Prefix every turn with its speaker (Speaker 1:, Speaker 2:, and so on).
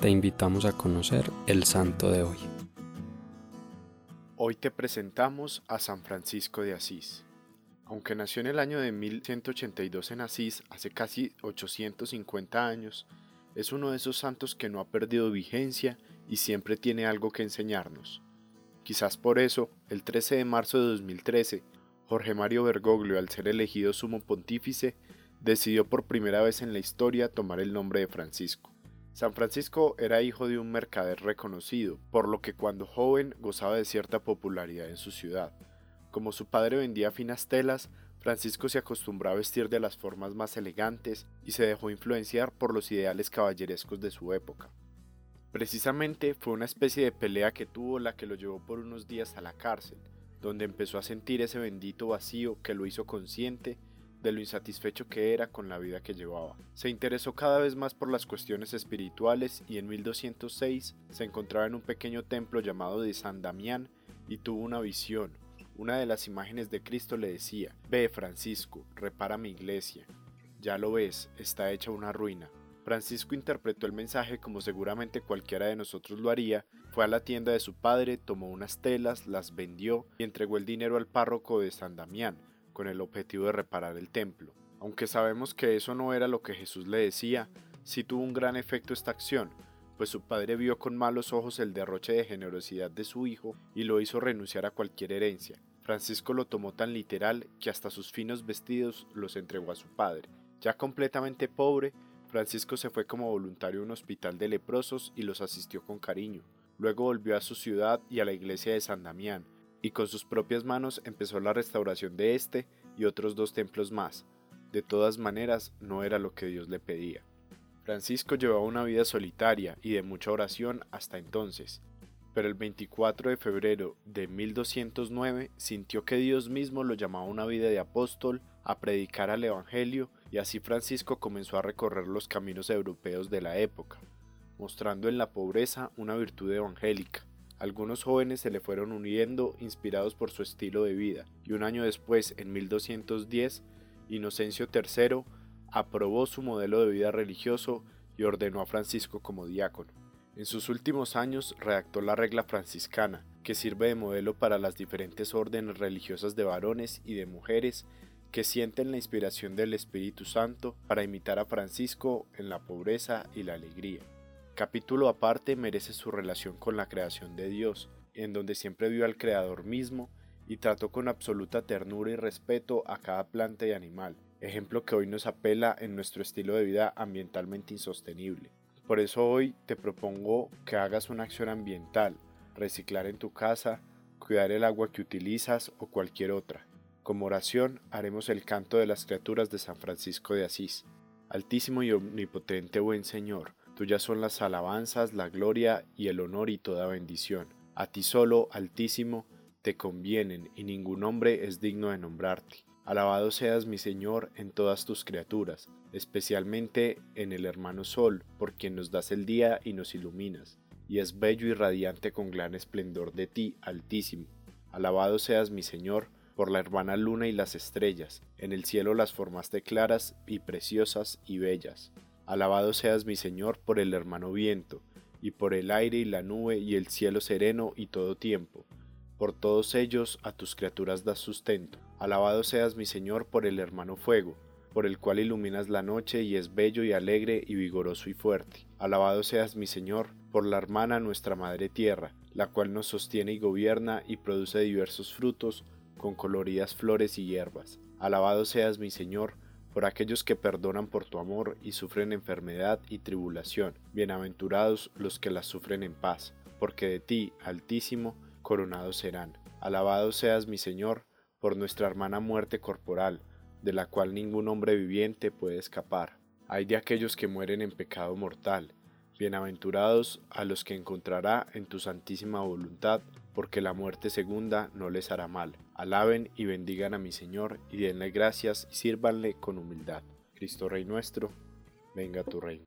Speaker 1: te invitamos a conocer el santo de hoy.
Speaker 2: Hoy te presentamos a San Francisco de Asís. Aunque nació en el año de 1182 en Asís, hace casi 850 años, es uno de esos santos que no ha perdido vigencia y siempre tiene algo que enseñarnos. Quizás por eso, el 13 de marzo de 2013, Jorge Mario Bergoglio, al ser elegido sumo pontífice, decidió por primera vez en la historia tomar el nombre de Francisco. San Francisco era hijo de un mercader reconocido, por lo que cuando joven gozaba de cierta popularidad en su ciudad. Como su padre vendía finas telas, Francisco se acostumbró a vestir de las formas más elegantes y se dejó influenciar por los ideales caballerescos de su época. Precisamente fue una especie de pelea que tuvo la que lo llevó por unos días a la cárcel, donde empezó a sentir ese bendito vacío que lo hizo consciente de lo insatisfecho que era con la vida que llevaba. Se interesó cada vez más por las cuestiones espirituales y en 1206 se encontraba en un pequeño templo llamado de San Damián y tuvo una visión. Una de las imágenes de Cristo le decía, Ve Francisco, repara mi iglesia. Ya lo ves, está hecha una ruina. Francisco interpretó el mensaje como seguramente cualquiera de nosotros lo haría, fue a la tienda de su padre, tomó unas telas, las vendió y entregó el dinero al párroco de San Damián, con el objetivo de reparar el templo. Aunque sabemos que eso no era lo que Jesús le decía, sí tuvo un gran efecto esta acción, pues su padre vio con malos ojos el derroche de generosidad de su hijo y lo hizo renunciar a cualquier herencia. Francisco lo tomó tan literal que hasta sus finos vestidos los entregó a su padre. Ya completamente pobre, Francisco se fue como voluntario a un hospital de leprosos y los asistió con cariño. Luego volvió a su ciudad y a la iglesia de San Damián, y con sus propias manos empezó la restauración de este y otros dos templos más. De todas maneras, no era lo que Dios le pedía. Francisco llevaba una vida solitaria y de mucha oración hasta entonces, pero el 24 de febrero de 1209 sintió que Dios mismo lo llamaba a una vida de apóstol, a predicar al Evangelio, y así Francisco comenzó a recorrer los caminos europeos de la época, mostrando en la pobreza una virtud evangélica, algunos jóvenes se le fueron uniendo inspirados por su estilo de vida, y un año después, en 1210, Inocencio III aprobó su modelo de vida religioso y ordenó a Francisco como diácono. En sus últimos años redactó la regla franciscana, que sirve de modelo para las diferentes órdenes religiosas de varones y de mujeres que sienten la inspiración del Espíritu Santo para imitar a Francisco en la pobreza y la alegría capítulo aparte merece su relación con la creación de Dios, en donde siempre vio al Creador mismo y trató con absoluta ternura y respeto a cada planta y animal, ejemplo que hoy nos apela en nuestro estilo de vida ambientalmente insostenible. Por eso hoy te propongo que hagas una acción ambiental, reciclar en tu casa, cuidar el agua que utilizas o cualquier otra. Como oración haremos el canto de las criaturas de San Francisco de Asís. Altísimo y omnipotente buen Señor, Tuyas son las alabanzas, la gloria y el honor y toda bendición. A ti solo, Altísimo, te convienen, y ningún hombre es digno de nombrarte. Alabado seas mi Señor en todas tus criaturas, especialmente en el hermano Sol, por quien nos das el día y nos iluminas, y es bello y radiante con gran esplendor de ti, Altísimo. Alabado seas mi Señor, por la hermana luna y las estrellas, en el cielo las formaste claras y preciosas y bellas. Alabado seas mi Señor por el hermano viento, y por el aire y la nube y el cielo sereno y todo tiempo. Por todos ellos a tus criaturas das sustento. Alabado seas mi Señor por el hermano fuego, por el cual iluminas la noche y es bello y alegre y vigoroso y fuerte. Alabado seas mi Señor por la hermana nuestra Madre Tierra, la cual nos sostiene y gobierna y produce diversos frutos con coloridas flores y hierbas. Alabado seas mi Señor por aquellos que perdonan por tu amor y sufren enfermedad y tribulación. Bienaventurados los que las sufren en paz, porque de ti, Altísimo, coronados serán. Alabado seas mi Señor, por nuestra hermana muerte corporal, de la cual ningún hombre viviente puede escapar. Hay de aquellos que mueren en pecado mortal, Bienaventurados a los que encontrará en tu santísima voluntad, porque la muerte segunda no les hará mal. Alaben y bendigan a mi Señor, y denle gracias y sírvanle con humildad. Cristo Rey nuestro, venga tu reino.